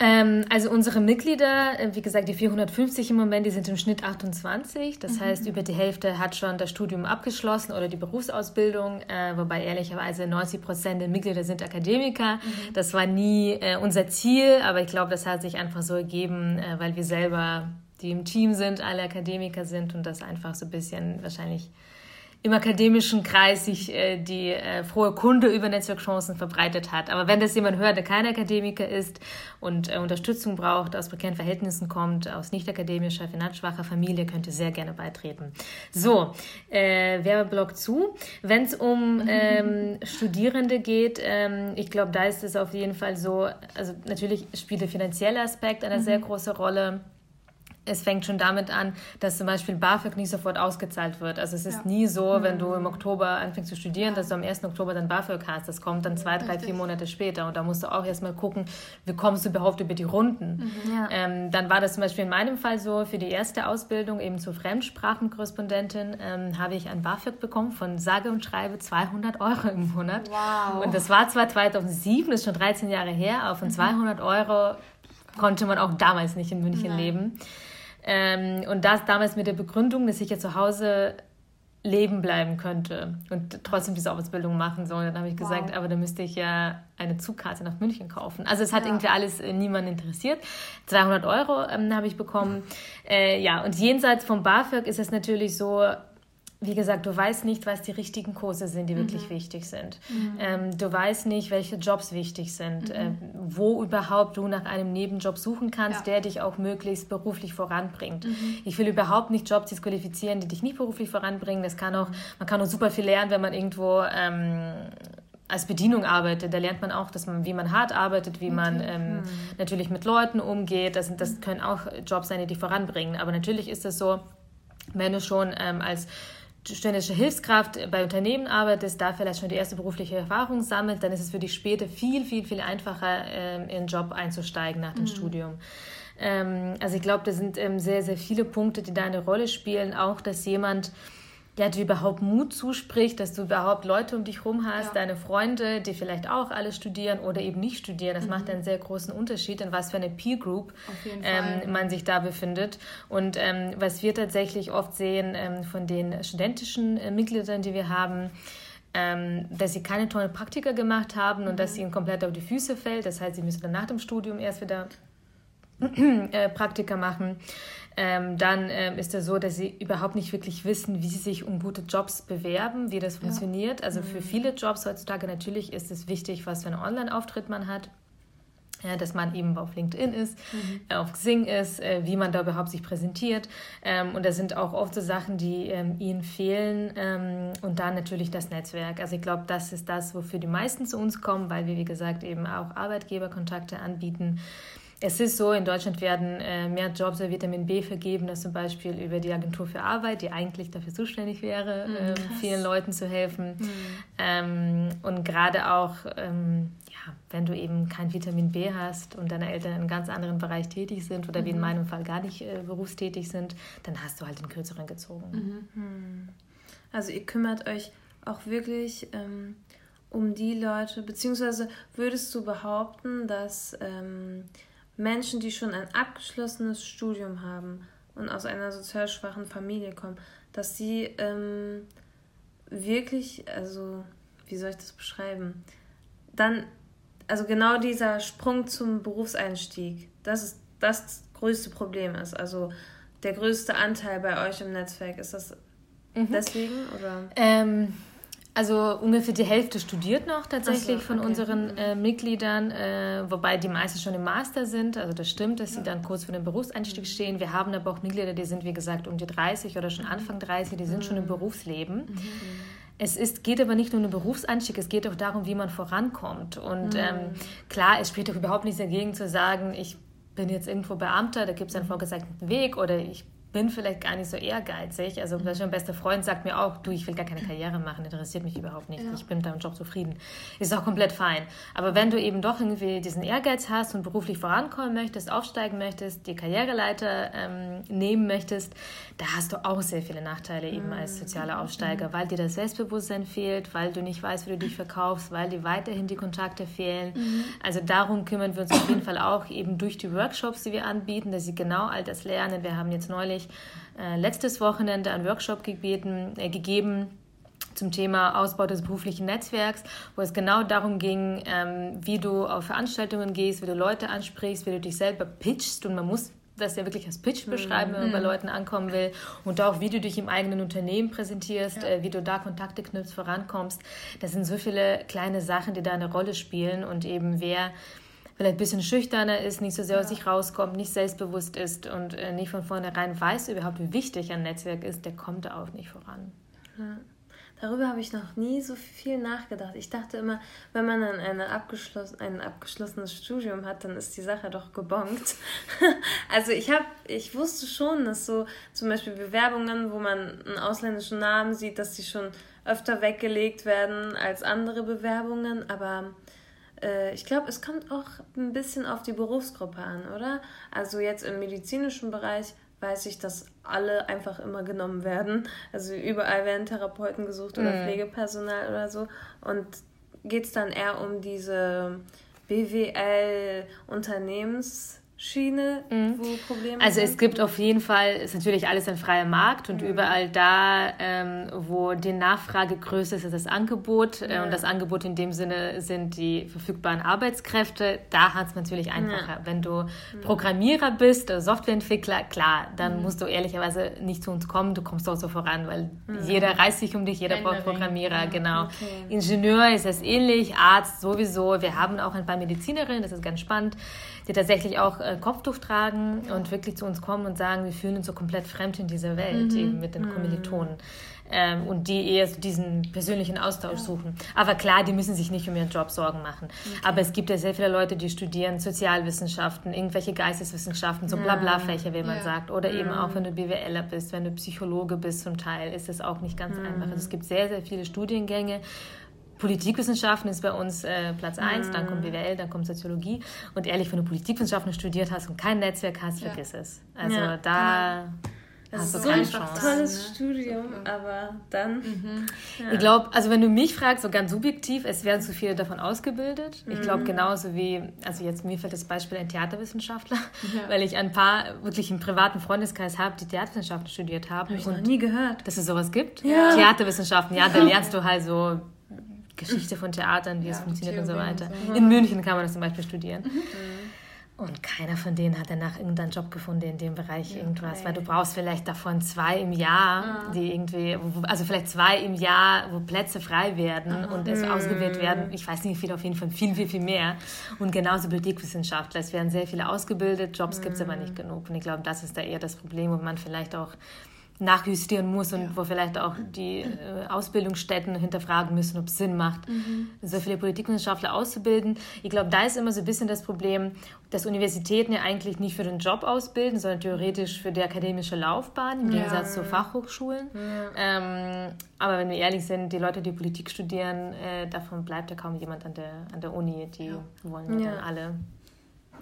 Ähm, also unsere Mitglieder, äh, wie gesagt, die 450 im Moment, die sind im Schnitt 28. Das heißt, über die Hälfte hat schon das Studium abgeschlossen oder die Berufsausbildung, äh, wobei ehrlicherweise 90 Prozent der Mitglieder sind Akademiker. Das war nie äh, unser Ziel, aber ich glaube, das hat sich einfach so ergeben, weil wir selber, die im Team sind, alle Akademiker sind und das einfach so ein bisschen wahrscheinlich im akademischen Kreis sich äh, die äh, frohe Kunde über Netzwerkchancen verbreitet hat. Aber wenn das jemand hört, der kein Akademiker ist und äh, Unterstützung braucht, aus prekären Verhältnissen kommt, aus nicht akademischer, finanzschwacher Familie, könnte sehr gerne beitreten. So, äh, Werbeblock zu. Wenn es um ähm, Studierende geht, ähm, ich glaube, da ist es auf jeden Fall so, also natürlich spielt der finanzielle Aspekt eine sehr große Rolle es fängt schon damit an, dass zum Beispiel BAföG nicht sofort ausgezahlt wird. Also es ist Ja. nie so, wenn du im Oktober anfängst zu studieren, dass du am 1. Oktober dann BAföG hast. Das kommt dann zwei, drei, Richtig. vier Monate später. Und da musst du auch erstmal gucken, wie kommst du überhaupt über die Runden. Ja. Ähm, dann war das zum Beispiel in meinem Fall so, für die erste Ausbildung eben zur Fremdsprachenkorrespondentin ähm, habe ich ein BAföG bekommen von sage und schreibe 200 Euro im Monat. Wow. Und das war zwar 2007, das ist schon 13 Jahre her, aber von 200 Euro konnte man auch damals nicht in München Nein. leben. Ähm, und das damals mit der Begründung, dass ich ja zu Hause leben bleiben könnte und trotzdem diese Ausbildung machen soll. Dann habe ich gesagt, Wow. aber dann müsste ich ja eine Zugkarte nach München kaufen. Also es hat Ja. irgendwie alles äh, niemanden interessiert. 200 Euro ähm, habe ich bekommen. Äh, ja, und jenseits vom BAföG ist es natürlich so, wie gesagt, du weißt nicht, was die richtigen Kurse sind, die wirklich wichtig sind. Ähm, du weißt nicht, welche Jobs wichtig sind, ähm, wo überhaupt du nach einem Nebenjob suchen kannst, Ja. der dich auch möglichst beruflich voranbringt. Ich will überhaupt nicht Jobs disqualifizieren, die dich nicht beruflich voranbringen. Das kann auch, man kann auch super viel lernen, wenn man irgendwo ähm, als Bedienung arbeitet. Da lernt man auch, dass man, wie man hart arbeitet, wie man ähm, natürlich mit Leuten umgeht. Das, das können auch Jobs sein, die dich voranbringen. Aber natürlich ist es so, wenn du schon ähm, als studentische Hilfskraft bei Unternehmen arbeitest, da vielleicht schon die erste berufliche Erfahrung sammelt, dann ist es für dich später viel, viel, viel einfacher, ähm, in einen Job einzusteigen nach dem mhm. Studium. Ähm, also ich glaube, da sind ähm, sehr, sehr viele Punkte, die da eine Rolle spielen. Auch, dass jemand ja, dir überhaupt Mut zuspricht, dass du überhaupt Leute um dich herum hast, ja. deine Freunde, die vielleicht auch alle studieren oder eben nicht studieren. Das mhm. macht einen sehr großen Unterschied, in was für eine Peer Group ähm, man sich da befindet. Und ähm, was wir tatsächlich oft sehen ähm, von den studentischen äh, Mitgliedern, die wir haben, ähm, dass sie keine tollen Praktika gemacht haben und mhm. dass ihnen komplett auf die Füße fällt. Das heißt, sie müssen dann nach dem Studium erst wieder äh, Praktika machen ähm, dann ähm, ist es so, dass sie überhaupt nicht wirklich wissen, wie sie sich um gute Jobs bewerben, wie das funktioniert. Ja. Also mhm. für viele Jobs heutzutage natürlich ist es wichtig, was für einen Online-Auftritt man hat. Ja, dass man eben auf LinkedIn ist, mhm. Äh, auf Xing ist, äh, wie man da überhaupt sich präsentiert. Ähm, und das sind auch oft so Sachen, die ähm, ihnen fehlen. Ähm, und dann natürlich das Netzwerk. Also ich glaube, das ist das, wofür die meisten zu uns kommen, weil wir, wie gesagt, eben auch Arbeitgeberkontakte anbieten. Es ist so, in Deutschland werden äh, mehr Jobs für Vitamin B vergeben, als zum Beispiel über die Agentur für Arbeit, die eigentlich dafür zuständig wäre, mhm, ähm, vielen Leuten zu helfen. Mhm. Ähm, und gerade auch, ähm, ja, wenn du eben kein Vitamin B hast und deine Eltern in einem ganz anderen Bereich tätig sind oder mhm. wie in mhm. meinem Fall gar nicht äh, berufstätig sind, dann hast du halt den kürzeren gezogen. Mhm. Mhm. Also ihr kümmert euch auch wirklich um die Leute, beziehungsweise würdest du behaupten, dass Menschen, die schon ein abgeschlossenes Studium haben und aus einer sozial schwachen Familie kommen, dass sie ähm, wirklich, also wie soll ich das beschreiben, dann, also genau dieser Sprung zum Berufseinstieg, das ist das größte Problem ist. Also der größte Anteil bei euch im Netzwerk, ist das mhm. deswegen oder? Ähm also ungefähr die Hälfte studiert noch tatsächlich so, von okay. unseren äh, Mitgliedern, äh, wobei die meisten schon im Master sind. Also das stimmt, dass ja. sie dann kurz vor dem Berufseinstieg stehen. Wir haben aber auch Mitglieder, die sind wie gesagt um die 30 oder schon Anfang 30, die sind mhm. schon im mhm. Berufsleben. Mhm. Es ist, geht aber nicht nur um den Berufseinstieg, es geht auch darum, wie man vorankommt. Und mhm. ähm, klar, es spricht auch überhaupt nichts dagegen zu sagen, ich bin jetzt irgendwo Beamter, da gibt es einen mhm. vorgesagten Weg oder ich bin vielleicht gar nicht so ehrgeizig. Also mhm. mein bester Freund sagt mir auch, du, ich will gar keine Karriere machen, interessiert mich überhaupt nicht. Ja. Ich bin mit deinem Job zufrieden. Ist auch komplett fein. Aber wenn du eben doch irgendwie diesen Ehrgeiz hast und beruflich vorankommen möchtest, aufsteigen möchtest, die Karriereleiter ähm, nehmen möchtest, da hast du auch sehr viele Nachteile eben als mhm. sozialer Aufsteiger, mhm. weil dir das Selbstbewusstsein fehlt, weil du nicht weißt, wie du dich verkaufst, weil dir weiterhin die Kontakte fehlen. Mhm. Also darum kümmern wir uns auf jeden Fall auch eben durch die Workshops, die wir anbieten, dass sie genau all das lernen. Wir haben jetzt neulich nämlich äh, letztes Wochenende einen Workshop gebeten, äh, gegeben zum Thema Ausbau des beruflichen Netzwerks, wo es genau darum ging, ähm, wie du auf Veranstaltungen gehst, wie du Leute ansprichst, wie du dich selber pitchst und man muss das ja wirklich als Pitch beschreiben, wenn man bei mhm. Leuten ankommen will und auch wie du dich im eigenen Unternehmen präsentierst, ja. äh, wie du da Kontakte knüpfst, vorankommst. Das sind so viele kleine Sachen, die da eine Rolle spielen und eben wer vielleicht ein bisschen schüchterner ist, nicht so sehr aus sich rauskommt, nicht selbstbewusst ist und äh, nicht von vornherein weiß überhaupt, wie wichtig ein Netzwerk ist, der kommt da auch nicht voran. Ja. Darüber habe ich noch nie so viel nachgedacht. Ich dachte immer, wenn man dann eine abgeschlossen, ein abgeschlossenes Studium hat, dann ist die Sache doch gebongt. also ich habe, ich wusste schon, dass so zum Beispiel Bewerbungen, wo man einen ausländischen Namen sieht, dass die schon öfter weggelegt werden als andere Bewerbungen, aber äh, ich glaube, es kommt auch ein bisschen auf die Berufsgruppe an, oder? Also jetzt im medizinischen Bereich weiß ich, dass alle einfach immer genommen werden. Also überall werden Therapeuten gesucht oder mhm. Pflegepersonal oder so. Und geht es dann eher um diese BWL-Unternehmens- Schiene, mhm. wo Probleme Also sind? es gibt auf jeden Fall, ist natürlich alles ein freier Markt und mhm. überall da, ähm, wo die Nachfrage größer ist, ist das Angebot. Ja. Äh, und das Angebot in dem Sinne sind die verfügbaren Arbeitskräfte. Da hat es natürlich einfacher. Ja. Wenn du mhm. Programmierer bist, Softwareentwickler, klar, dann mhm. musst du ehrlicherweise nicht zu uns kommen, du kommst auch so voran, weil jeder reißt sich um dich, jeder braucht Programmierer, genau. Okay. Ingenieur ist es ähnlich, Arzt sowieso. Wir haben auch ein paar Medizinerinnen, das ist ganz spannend, die tatsächlich auch äh, Kopftuch tragen und wirklich zu uns kommen und sagen, wir fühlen uns so komplett fremd in dieser Welt, Mhm. eben mit den Kommilitonen. Ähm, und die eher so diesen persönlichen Austausch suchen. Aber klar, die müssen sich nicht um ihren Job Sorgen machen. Aber es gibt ja sehr viele Leute, die studieren Sozialwissenschaften, irgendwelche Geisteswissenschaften, so Blabla-Fächer, wie man Ja. sagt. Oder eben auch, wenn du BWLer bist, wenn du Psychologe bist zum Teil, ist das auch nicht ganz einfach. Also es gibt sehr, sehr viele Studiengänge. Politikwissenschaften ist bei uns äh, Platz 1, dann kommt BWL, dann kommt Soziologie. Und ehrlich, wenn du Politikwissenschaften studiert hast und kein Netzwerk hast, Ja. vergiss es. Also Ja, da Das hast du ist so ein Chance. tolles ne? Studium, aber dann. Ich glaube, also wenn du mich fragst, so ganz subjektiv, es werden zu viele davon ausgebildet. Ich glaube genauso wie, also jetzt mir fällt das Beispiel ein Theaterwissenschaftler, weil ich ein paar wirklich im privaten Freundeskreis habe, die Theaterwissenschaften studiert haben. Ich noch nie gehört. dass es sowas gibt. Theaterwissenschaften, ja, da lernst du halt so Geschichte von Theatern, wie es Ja, funktioniert und so weiter. so. In München kann man das zum Beispiel studieren. Und keiner von denen hat danach irgendeinen Job gefunden in dem Bereich irgendwas, weil du brauchst vielleicht davon zwei im Jahr, die irgendwie, also vielleicht zwei im Jahr, wo Plätze frei werden und es ausgewählt werden. Ich weiß nicht wie viel, auf jeden Fall viel, viel, viel mehr. Und genauso Politikwissenschaftler. Es werden sehr viele ausgebildet, Jobs gibt es aber nicht genug. Und ich glaube, das ist da eher das Problem, wo man vielleicht auch nachjustieren muss und wo vielleicht auch die äh, Ausbildungsstätten hinterfragen müssen, ob es Sinn macht, so viele Politikwissenschaftler auszubilden. Ich glaube, da ist immer so ein bisschen das Problem, dass Universitäten ja eigentlich nicht für den Job ausbilden, sondern theoretisch für die akademische Laufbahn, im Gegensatz zu Fachhochschulen. Ähm, aber wenn wir ehrlich sind, die Leute, die Politik studieren, äh, davon bleibt ja kaum jemand an der, an der Uni. Die wollen ja, Ja. dann alle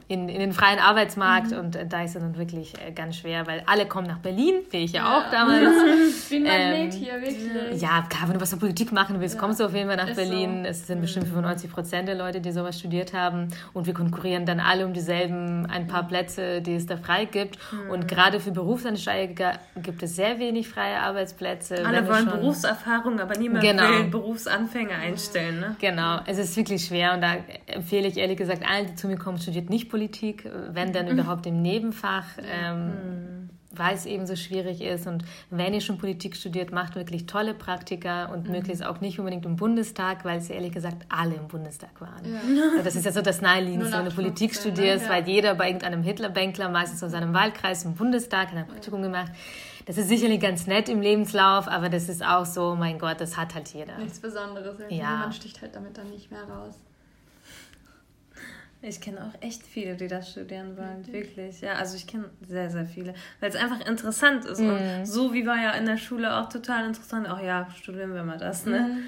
in, in den freien Arbeitsmarkt und äh, da ist es dann wirklich äh, ganz schwer, weil alle kommen nach Berlin, wie ich ja, auch damals. Wie ein Magnet Ähm, hier, wirklich. Ja, klar, wenn du was für Politik machen willst, kommst du auf jeden Fall nach ist Berlin. so. Es sind bestimmt 95 Prozent der Leute, die sowas studiert haben. Und wir konkurrieren dann alle um dieselben ein paar Plätze, die es da frei gibt. Und gerade für Berufsansteiger gibt es sehr wenig freie Arbeitsplätze. Alle wollen Berufserfahrung, aber niemand Genau. will Berufsanfänger einstellen. Ne? Genau, es ist wirklich schwer und da empfehle ich ehrlich gesagt allen, die zu mir kommen, studiert nicht Politik, wenn dann überhaupt im Nebenfach, ähm, weil es eben so schwierig ist. Und wenn ihr schon Politik studiert, macht wirklich tolle Praktika und möglichst auch nicht unbedingt im Bundestag, weil es ja ehrlich gesagt alle im Bundestag waren. Ja, Das ist ja so das Naheliegendste, wenn du Politik 0815, studierst, ne? weil jeder bei irgendeinem Hitlerbänkler, meistens aus seinem Wahlkreis im Bundestag, hat ein Praktikum gemacht. Das ist sicherlich ganz nett im Lebenslauf, aber das ist auch so, mein Gott, das hat halt jeder. Nichts Besonderes. Ja. Man sticht halt damit dann nicht mehr raus. Ich kenne auch echt viele, die das studieren wollen, wirklich. Ja, also ich kenne sehr, sehr viele, weil es einfach interessant ist. Und so wie war ja in der Schule auch total interessant. Ach ja, studieren wir mal das, ne?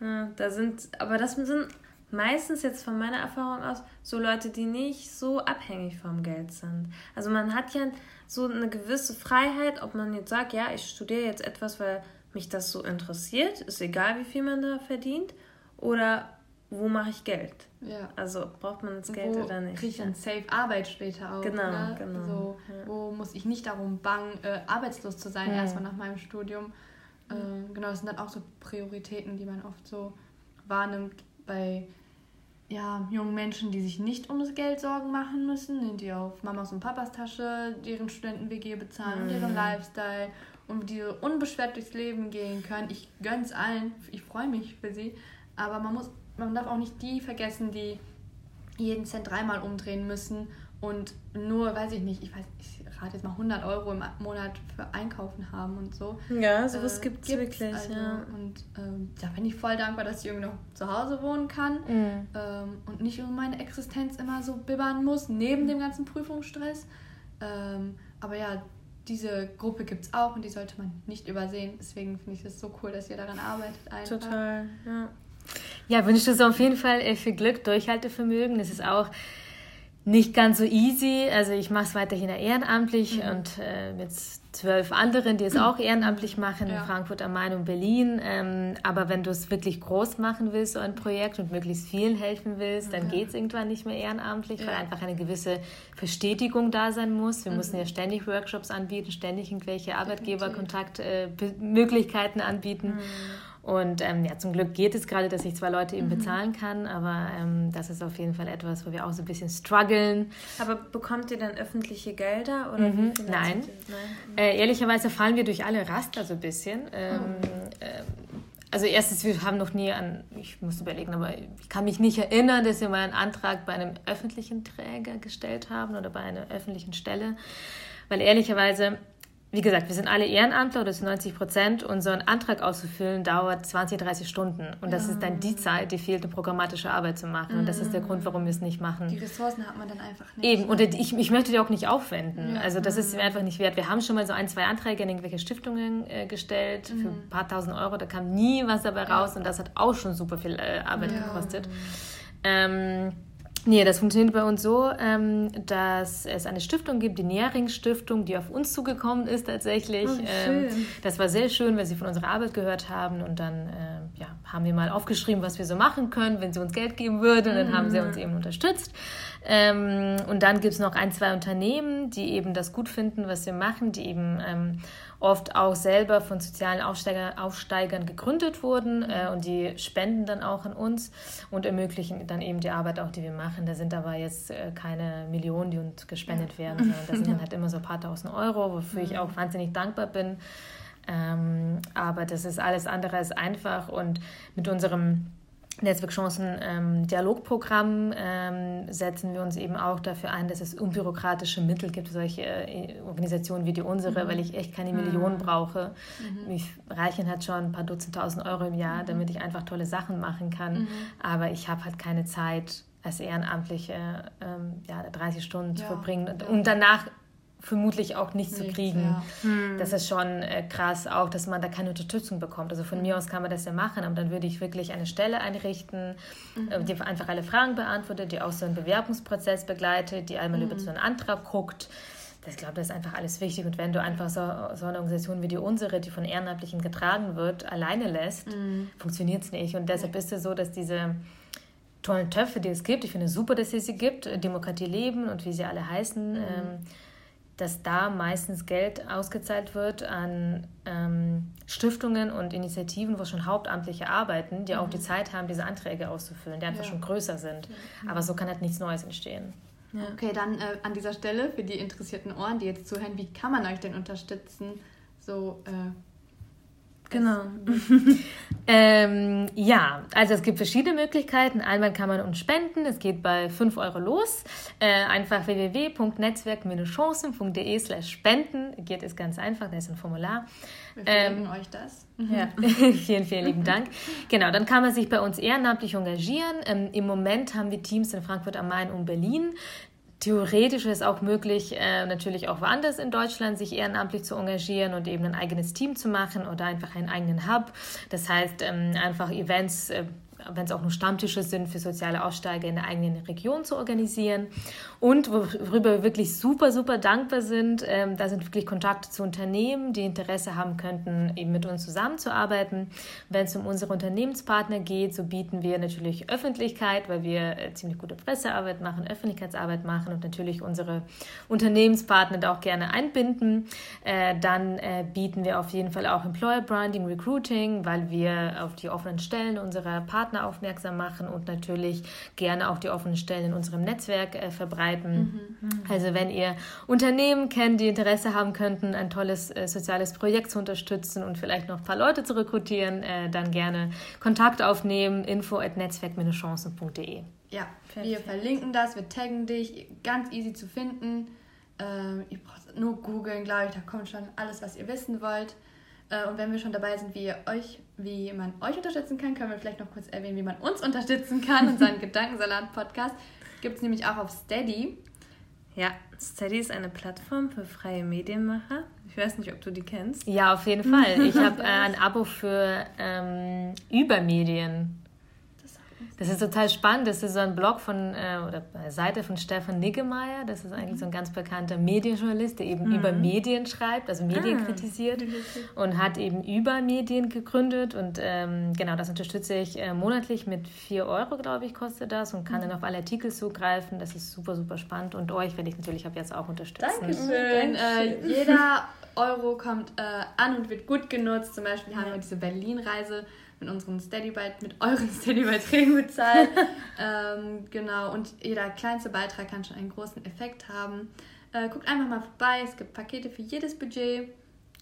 Ja, da sind, aber das sind meistens jetzt von meiner Erfahrung aus so Leute, die nicht so abhängig vom Geld sind. Also man hat ja so eine gewisse Freiheit, ob man jetzt sagt, ja, ich studiere jetzt etwas, weil mich das so interessiert, ist egal, wie viel man da verdient, oder wo mache ich Geld? Ja. Also braucht man das Geld wo oder nicht? kriege ich dann safe Arbeit später auch. Genau, ne? genau, So, Wo muss ich nicht darum bangen, äh, arbeitslos zu sein, erstmal nach meinem Studium. Ähm, genau, das sind dann auch so Prioritäten, die man oft so wahrnimmt bei ja, jungen Menschen, die sich nicht um das Geld Sorgen machen müssen, die auf Mamas und Papas Tasche deren Studenten-WG bezahlen und ihren Lifestyle und die unbeschwert durchs Leben gehen können. Ich gönn's allen, ich freue mich für sie, aber man muss, man darf auch nicht die vergessen, die jeden Cent dreimal umdrehen müssen und nur, weiß ich nicht, ich weiß, ich rate jetzt mal 100 Euro im Monat für Einkaufen haben und so. Ja, sowas Äh, gibt's, wirklich. also, ja. Und ähm, da bin ich voll dankbar, dass ich irgendwie noch zu Hause wohnen kann Mhm. ähm, und nicht um meine Existenz immer so bibbern muss, neben dem ganzen Prüfungsstress. Ähm, aber ja, diese Gruppe gibt es auch und die sollte man nicht übersehen. Deswegen finde ich es so cool, dass ihr daran arbeitet. Einfach. Total, ja. Ja, wünsche dir auf jeden Fall äh, viel Glück, Durchhaltevermögen. Das ist auch nicht ganz so easy. Also ich mache es weiterhin ehrenamtlich Mhm. und äh, mit zwölf anderen, die es auch ehrenamtlich machen, in Ja. Frankfurt am Main und Berlin. Ähm, aber wenn du es wirklich groß machen willst, so ein Projekt und möglichst vielen helfen willst, dann geht es irgendwann nicht mehr ehrenamtlich, weil Ja. einfach eine gewisse Verstetigung da sein muss. Wir müssen ja ständig Workshops anbieten, ständig irgendwelche Arbeitgeberkontaktmöglichkeiten anbieten. Und ähm, ja, zum Glück geht es gerade, dass ich zwei Leute eben bezahlen kann, aber ähm, das ist auf jeden Fall etwas, wo wir auch so ein bisschen strugglen. Aber bekommt ihr dann öffentliche Gelder? Oder Mhm. Nein. Nein. Äh, ehrlicherweise fallen wir durch alle Raster so ein bisschen. Ähm, ähm, also erstens, wir haben noch nie an, ich muss überlegen, aber ich kann mich nicht erinnern, dass wir mal einen Antrag bei einem öffentlichen Träger gestellt haben oder bei einer öffentlichen Stelle, weil ehrlicherweise wie gesagt, wir sind alle Ehrenamtler, das sind 90 Prozent. Und so einen Antrag auszufüllen dauert 20, 30 Stunden. Und das ja. ist dann die Zeit, die fehlt, um programmatische Arbeit zu machen. Mhm. Und das ist der Grund, warum wir es nicht machen. Die Ressourcen hat man dann einfach nicht. Eben, und ich, ich möchte die auch nicht aufwenden. Ja. Also das ist mir einfach nicht wert. Wir haben schon mal so ein, zwei Anträge in irgendwelche Stiftungen äh, gestellt mhm. für ein paar tausend Euro. Da kam nie was dabei raus. Und das hat auch schon super viel äh, Arbeit gekostet. Ähm, Nee, das funktioniert bei uns so, ähm, dass es eine Stiftung gibt, die Nähring-Stiftung, die auf uns zugekommen ist tatsächlich. Oh, ähm, das war sehr schön, weil sie von unserer Arbeit gehört haben und dann äh, ja, haben wir mal aufgeschrieben, was wir so machen können, wenn sie uns Geld geben würden. Und dann haben sie uns eben unterstützt. Ähm, und dann gibt es noch ein, zwei Unternehmen, die eben das gut finden, was wir machen, die eben ähm, oft auch selber von sozialen Aufsteiger, Aufsteigern gegründet wurden äh, und die spenden dann auch an uns und ermöglichen dann eben die Arbeit auch, die wir machen. Da sind aber jetzt äh, keine Millionen, die uns gespendet ja. werden, sondern da sind dann halt immer so ein paar tausend Euro, wofür ich auch wahnsinnig dankbar bin. Ähm, aber das ist alles andere als einfach und mit unserem Netzwerkchancen ähm, Dialogprogramm ähm, setzen wir uns eben auch dafür ein, dass es unbürokratische Mittel gibt, solche äh, Organisationen wie die unsere, mhm. weil ich echt keine Millionen mhm. brauche. Mhm. Mich reichen halt schon ein paar Dutzend tausend Euro im Jahr, mhm. damit ich einfach tolle Sachen machen kann. Mhm. Aber ich habe halt keine Zeit als Ehrenamtliche ähm, ja, 30 Stunden ja. zu verbringen und danach vermutlich auch nicht zu kriegen. Ja. Hm. Das ist schon äh, krass auch, dass man da keine Unterstützung bekommt. Also von mir aus kann man das ja machen, aber dann würde ich wirklich eine Stelle einrichten, mhm. äh, die einfach alle Fragen beantwortet, die auch so einen Bewerbungsprozess begleitet, die einmal mhm. über so einen Antrag guckt. Ich glaube, das ist einfach alles wichtig. Und wenn du einfach so, so eine Organisation wie die unsere, die von Ehrenamtlichen getragen wird, alleine lässt, mhm. funktioniert es nicht. Und deshalb ist es so, dass diese tollen Töpfe, die es gibt, ich finde super, dass es sie gibt, Demokratie leben und wie sie alle heißen, mhm. ähm, dass da meistens Geld ausgezahlt wird an ähm, Stiftungen und Initiativen, wo schon Hauptamtliche arbeiten, die mhm. auch die Zeit haben, diese Anträge auszufüllen, die einfach ja. schon größer sind. Ja. Aber so kann halt nichts Neues entstehen. Ja. Okay, dann äh, an dieser Stelle für die interessierten Ohren, die jetzt zuhören, wie kann man euch denn unterstützen? So äh, Genau. ähm, ja, also es gibt verschiedene Möglichkeiten. Einmal kann man uns spenden, es geht bei 5 Euro los. Äh, einfach www.netzwerk-chancen.de slash spenden. Geht es ganz einfach, da ist ein Formular. Wir verlinken ähm, euch das. Ja, vielen, vielen lieben Dank. Genau, dann kann man sich bei uns ehrenamtlich engagieren. Ähm, Im Moment haben wir Teams in Frankfurt am Main und Berlin. Theoretisch ist es auch möglich, äh, natürlich auch woanders in Deutschland sich ehrenamtlich zu engagieren und eben ein eigenes Team zu machen oder einfach einen eigenen Hub. Das heißt, ähm, einfach Events äh, wenn es auch nur Stammtische sind, für soziale Aussteiger in der eigenen Region zu organisieren. Und worüber wir wirklich super, super dankbar sind, ähm, da sind wirklich Kontakte zu Unternehmen, die Interesse haben könnten, eben mit uns zusammenzuarbeiten. Wenn es um unsere Unternehmenspartner geht, so bieten wir natürlich Öffentlichkeit, weil wir äh, ziemlich gute Pressearbeit machen, Öffentlichkeitsarbeit machen und natürlich unsere Unternehmenspartner da auch gerne einbinden. Äh, dann äh, bieten wir auf jeden Fall auch Employer Branding, Recruiting, weil wir auf die offenen Stellen unserer Partner Partner aufmerksam machen und natürlich gerne auch die offenen Stellen in unserem Netzwerk äh, verbreiten. Mhm. Also wenn ihr Unternehmen kennt, die Interesse haben könnten, ein tolles äh, soziales Projekt zu unterstützen und vielleicht noch ein paar Leute zu rekrutieren, äh, dann gerne Kontakt aufnehmen, info at netzwerk-chancen.de. Ja, wir verlinken das, wir taggen dich, ganz easy zu finden. Ähm, ihr braucht nur googeln, glaube ich, da kommt schon alles, was ihr wissen wollt. Äh, und wenn wir schon dabei sind, wie, euch, wie man euch unterstützen kann, können wir vielleicht noch kurz erwähnen, wie man uns unterstützen kann. Unseren Gedankensalat-Podcast gibt es nämlich auch auf Steady. Ja, Steady ist eine Plattform für freie Medienmacher. Ich weiß nicht, ob du die kennst. Ja, auf jeden Fall. Ich habe äh, ein Abo für ähm, Übermedien. Das ist total spannend. Das ist so ein Blog von äh, oder eine Seite von Stefan Niggemeier. Das ist eigentlich so ein ganz bekannter Medienjournalist, der eben mhm. über Medien schreibt, also Medien ah. kritisiert und hat eben über Medien gegründet. Und ähm, genau, das unterstütze ich äh, monatlich mit 4 Euro, glaube ich, kostet das und kann mhm. dann auf alle Artikel zugreifen. Das ist super, super spannend. Und euch werde ich natürlich ab jetzt auch unterstützen. Dankeschön. Äh, jeder Euro kommt äh, an und wird gut genutzt. Zum Beispiel haben wir diese Berlin-Reise mit unseren Steady-Beiträgen, mit euren Steady-Beiträgen bezahlt. ähm, genau, und jeder kleinste Beitrag kann schon einen großen Effekt haben. Äh, guckt einfach mal vorbei, es gibt Pakete für jedes Budget.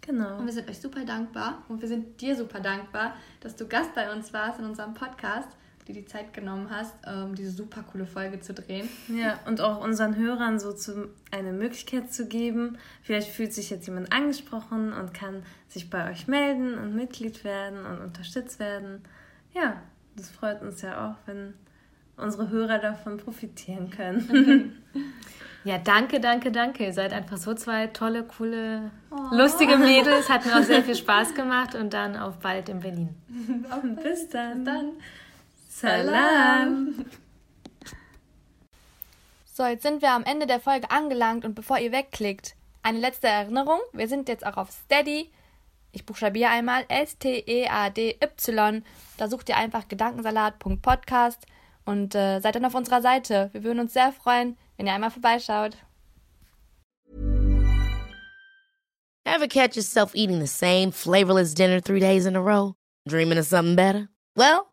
Genau. Und wir sind euch super dankbar und wir sind dir super dankbar, dass du Gast bei uns warst in unserem Podcast, dir die Zeit genommen hast, um diese super coole Folge zu drehen. Ja, und auch unseren Hörern so zu, eine Möglichkeit zu geben. Vielleicht fühlt sich jetzt jemand angesprochen und kann sich bei euch melden und Mitglied werden und unterstützt werden. Ja, das freut uns ja auch, wenn unsere Hörer davon profitieren können. Ja, danke, danke, danke. Ihr seid einfach so zwei tolle, coole, lustige Mädels. Hat mir auch sehr viel Spaß gemacht und dann auf bald in Berlin. Bis dann. Dann Salam. So, jetzt sind wir am Ende der Folge angelangt und bevor ihr wegklickt, eine letzte Erinnerung. Wir sind jetzt auch auf Steady. Ich buchstabiere einmal S-T-E-A-D-Y. Da sucht ihr einfach gedankensalat.podcast und äh, seid dann auf unserer Seite. Wir würden uns sehr freuen, wenn ihr einmal vorbeischaut. Ever catch yourself eating the same flavorless dinner three days in a row? Dreaming of something better? Well,